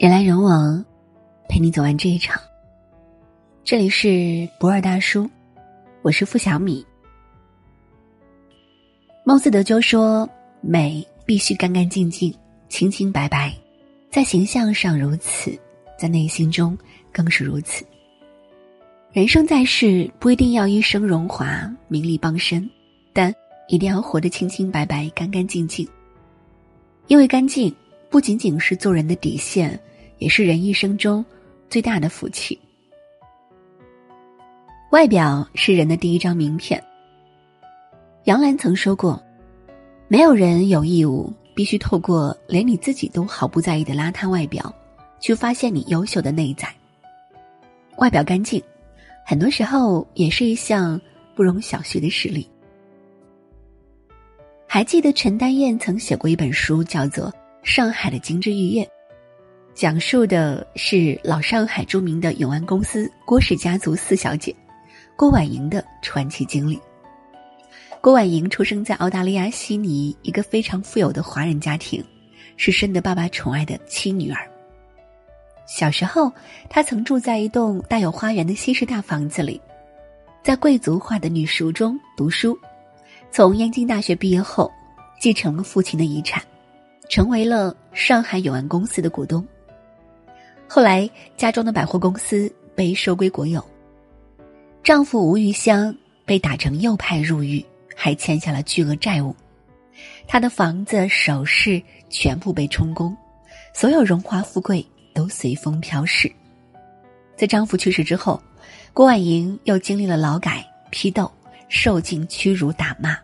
人来人往，陪你走完这一场。这里是不二大叔，我是付小米。孟斯德鸠说：“美必须干干净净、清清白白，在形象上如此，在内心中更是如此。人生在世，不一定要一生荣华、名利傍身，但一定要活得清清白白、干干净净。因为干净不仅仅是做人的底线。”也是人一生中最大的福气。外表是人的第一张名片。杨澜曾说过：“没有人有义务必须透过连你自己都毫不在意的邋遢外表，去发现你优秀的内在。”外表干净，很多时候也是一项不容小觑的实力。还记得陈丹燕曾写过一本书，叫做《上海的精致玉叶》。讲述的是老上海著名的永安公司郭氏家族四小姐郭婉莹的传奇经历。郭婉莹出生在澳大利亚悉尼一个非常富有的华人家庭，是深得爸爸宠爱的亲女儿。小时候，她曾住在一栋带有花园的西式大房子里，在贵族化的女塾中读书。从燕京大学毕业后，继承了父亲的遗产，成为了上海永安公司的股东。后来，家中的百货公司被收归国有。丈夫吴玉香被打成右派入狱，还欠下了巨额债务。她的房子、首饰全部被充公，所有荣华富贵都随风飘逝。在丈夫去世之后，郭婉莹又经历了劳改、批斗、受尽屈辱打骂，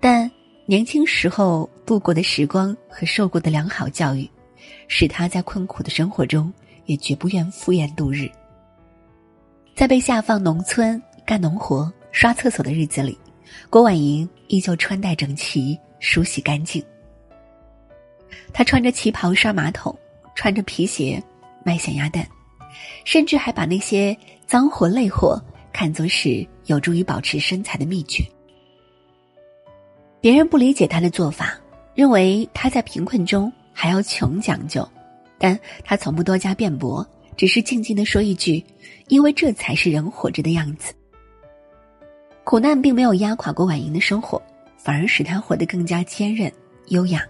但年轻时候度过的时光和受过的良好教育。使他在困苦的生活中也绝不愿敷衍度日。在被下放农村干农活、刷厕所的日子里，郭婉莹依旧穿戴整齐、梳洗干净。她穿着旗袍刷马桶，穿着皮鞋卖咸鸭蛋，甚至还把那些脏活累活看作是有助于保持身材的秘诀。别人不理解她的做法，认为她在贫困中。还要穷讲究，但他从不多加辩驳，只是静静的说一句：“因为这才是人活着的样子。”苦难并没有压垮过婉莹的生活，反而使她活得更加坚韧、优雅。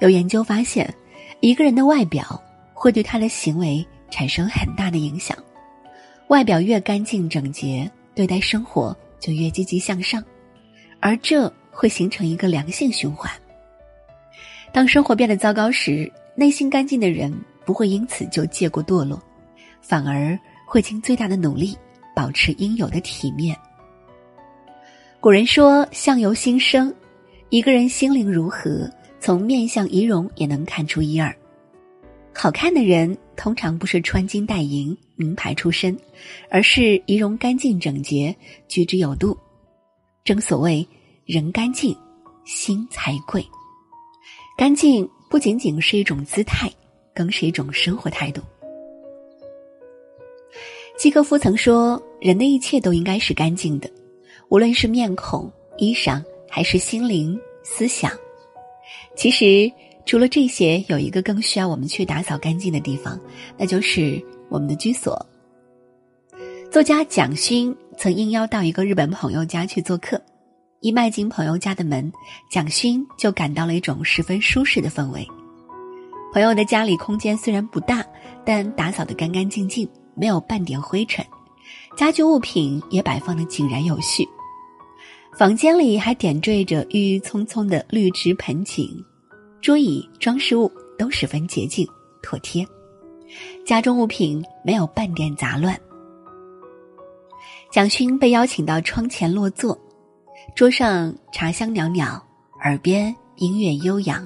有研究发现，一个人的外表会对他的行为产生很大的影响。外表越干净整洁，对待生活就越积极向上，而这会形成一个良性循环。当生活变得糟糕时，内心干净的人不会因此就借过堕落，反而会尽最大的努力保持应有的体面。古人说“相由心生”，一个人心灵如何，从面相仪容也能看出一二。好看的人通常不是穿金戴银、名牌出身，而是仪容干净整洁、举止有度。正所谓“人干净，心才贵”。干净不仅仅是一种姿态，更是一种生活态度。契诃夫曾说：“人的一切都应该是干净的，无论是面孔、衣裳，还是心灵、思想。”其实，除了这些，有一个更需要我们去打扫干净的地方，那就是我们的居所。作家蒋勋曾应邀到一个日本朋友家去做客。一迈进朋友家的门，蒋勋就感到了一种十分舒适的氛围。朋友的家里空间虽然不大，但打扫得干干净净，没有半点灰尘，家居物品也摆放得井然有序。房间里还点缀着郁郁葱葱的绿植盆景，桌椅装饰物都十分洁净妥帖，家中物品没有半点杂乱。蒋勋被邀请到窗前落座。桌上茶香袅袅，耳边音乐悠扬，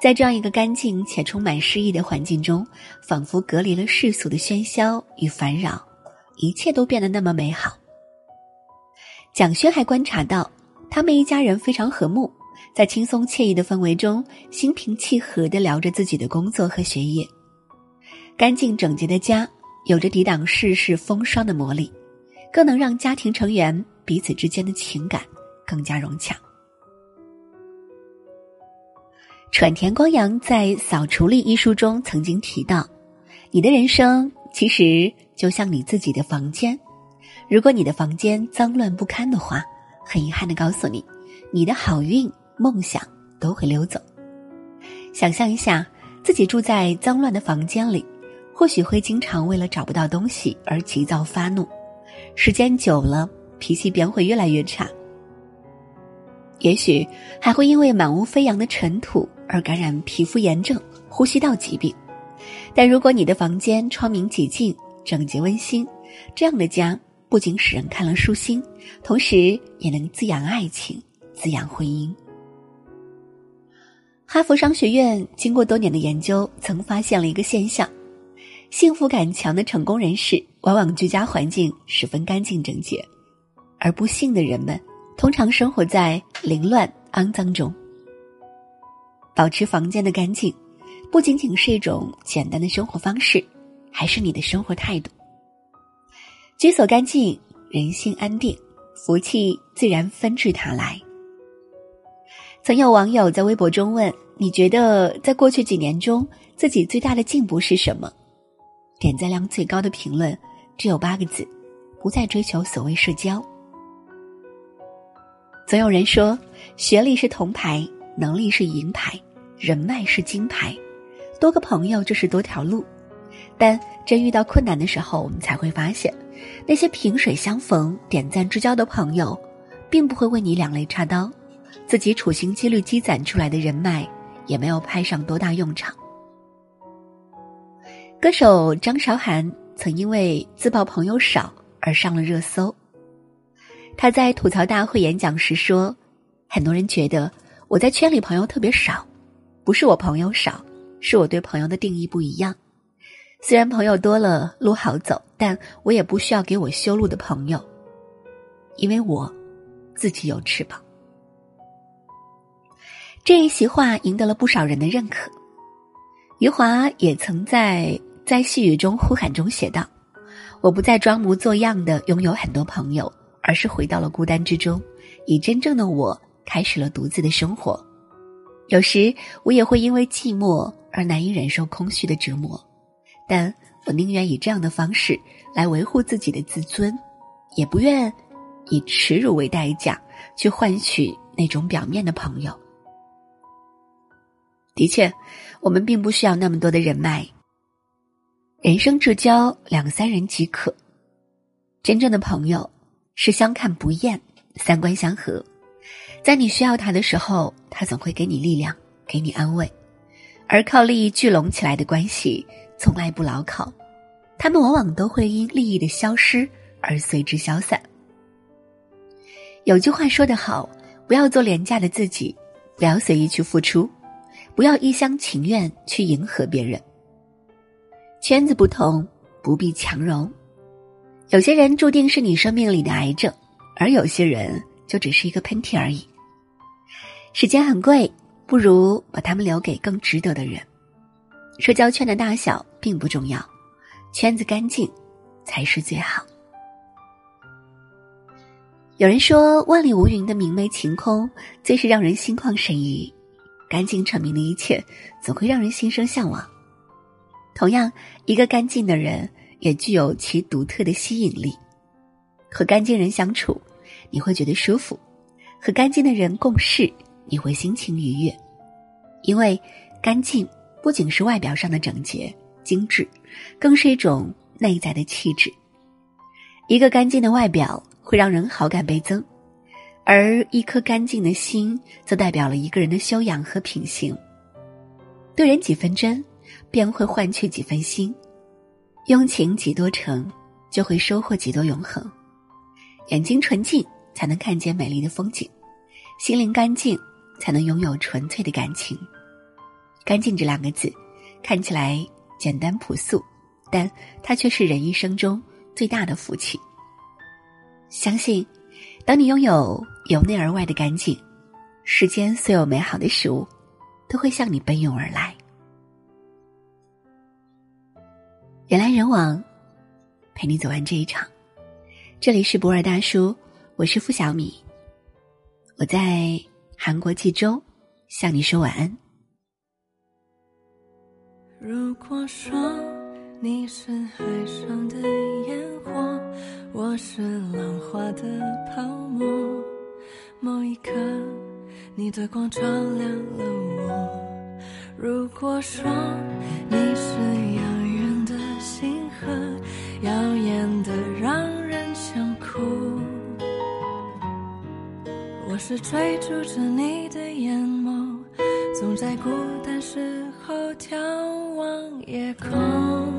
在这样一个干净且充满诗意的环境中，仿佛隔离了世俗的喧嚣与烦扰，一切都变得那么美好。蒋勋还观察到，他们一家人非常和睦，在轻松惬意的氛围中，心平气和地聊着自己的工作和学业。干净整洁的家，有着抵挡世事风霜的魔力，更能让家庭成员。彼此之间的情感更加融洽。川田光阳在《扫除力》一书中曾经提到：“你的人生其实就像你自己的房间，如果你的房间脏乱不堪的话，很遗憾的告诉你，你的好运、梦想都会溜走。想象一下，自己住在脏乱的房间里，或许会经常为了找不到东西而急躁发怒，时间久了，脾气便会越来越差。也许还会因为满屋飞扬的尘土。”而感染皮肤炎症、呼吸道疾病。但如果你的房间窗明几净、整洁温馨，这样的家不仅使人看了舒心，同时也能滋养爱情、滋养婚姻。哈佛商学院经过多年的研究，曾发现了一个现象：幸福感强的成功人士，往往居家环境十分干净整洁，而不幸的人们通常生活在凌乱肮脏中。保持房间的干净，不仅仅是一种简单的生活方式，还是你的生活态度。居所干净，人心安定，福气自然纷至沓来。曾有网友在微博中问：“你觉得在过去几年中，自己最大的进步是什么？”点赞量最高的评论只有八个字：“不再追求所谓社交。”总有人说，学历是铜牌，能力是银牌。人脉是金牌，多个朋友就是多条路，但真遇到困难的时候，我们才会发现，那些萍水相逢、点赞之交的朋友，并不会为你两肋插刀，自己处心积虑积攒出来的人脉，也没有派上多大用场。歌手张韶涵曾因为自曝朋友少而上了热搜。他在吐槽大会演讲时说：“很多人觉得我在圈里朋友特别少。”不是我朋友少，是我对朋友的定义不一样。虽然朋友多了路好走，但我也不需要给我修路的朋友，因为我自己有翅膀。这一席话赢得了不少人的认可。余华也曾在在细雨中呼喊中写道：“我不再装模作样的拥有很多朋友，而是回到了孤单之中，以真正的我开始了独自的生活。”有时我也会因为寂寞而难以忍受空虚的折磨，但我宁愿以这样的方式来维护自己的自尊，也不愿以耻辱为代价去换取那种表面的朋友。的确，我们并不需要那么多的人脉，人生至交两三人即可。真正的朋友是相看不厌，三观相合。在你需要他的时候，他总会给你力量，给你安慰。而靠利益聚拢起来的关系，从来不牢靠，他们往往都会因利益的消失而随之消散。有句话说得好：不要做廉价的自己，不要随意去付出，不要一厢情愿去迎合别人。圈子不同，不必强融。有些人注定是你生命里的癌症，而有些人。就只是一个喷嚏而已。时间很贵，不如把他们留给更值得的人。社交圈的大小并不重要，圈子干净才是最好。有人说，万里无云的明媚晴空，最是让人心旷神怡。干净澄明的一切，总会让人心生向往。同样，一个干净的人，也具有其独特的吸引力。和干净人相处。你会觉得舒服，和干净的人共事，你会心情愉悦，因为干净不仅是外表上的整洁精致，更是一种内在的气质。一个干净的外表会让人好感倍增，而一颗干净的心则代表了一个人的修养和品行。对人几分真，便会换取几分心；用情几多成，就会收获几多永恒。眼睛纯净。才能看见美丽的风景，心灵干净，才能拥有纯粹的感情。干净这两个字，看起来简单朴素，但它却是人一生中最大的福气。相信，当你拥有由内而外的干净，世间所有美好的事物，都会向你奔涌而来。人来人往，陪你走完这一场。这里是博尔大叔。我是付小米，我在韩国济州向你说晚安。如果说你是海上的烟火，我是浪花的泡沫，某一刻你的光照亮了我。如果说你是遥耀眼的让人想哭，我是追逐着你的眼眸，总在孤单时候眺望夜空。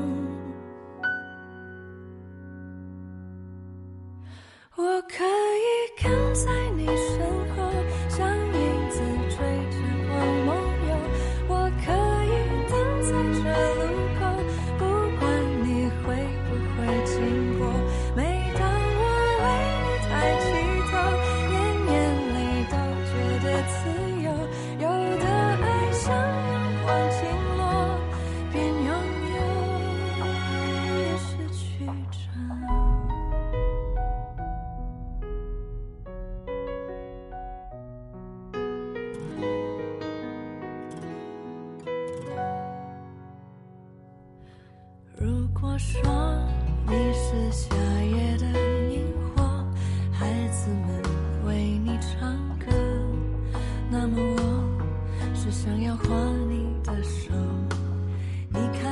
么我是想要画你的手。你看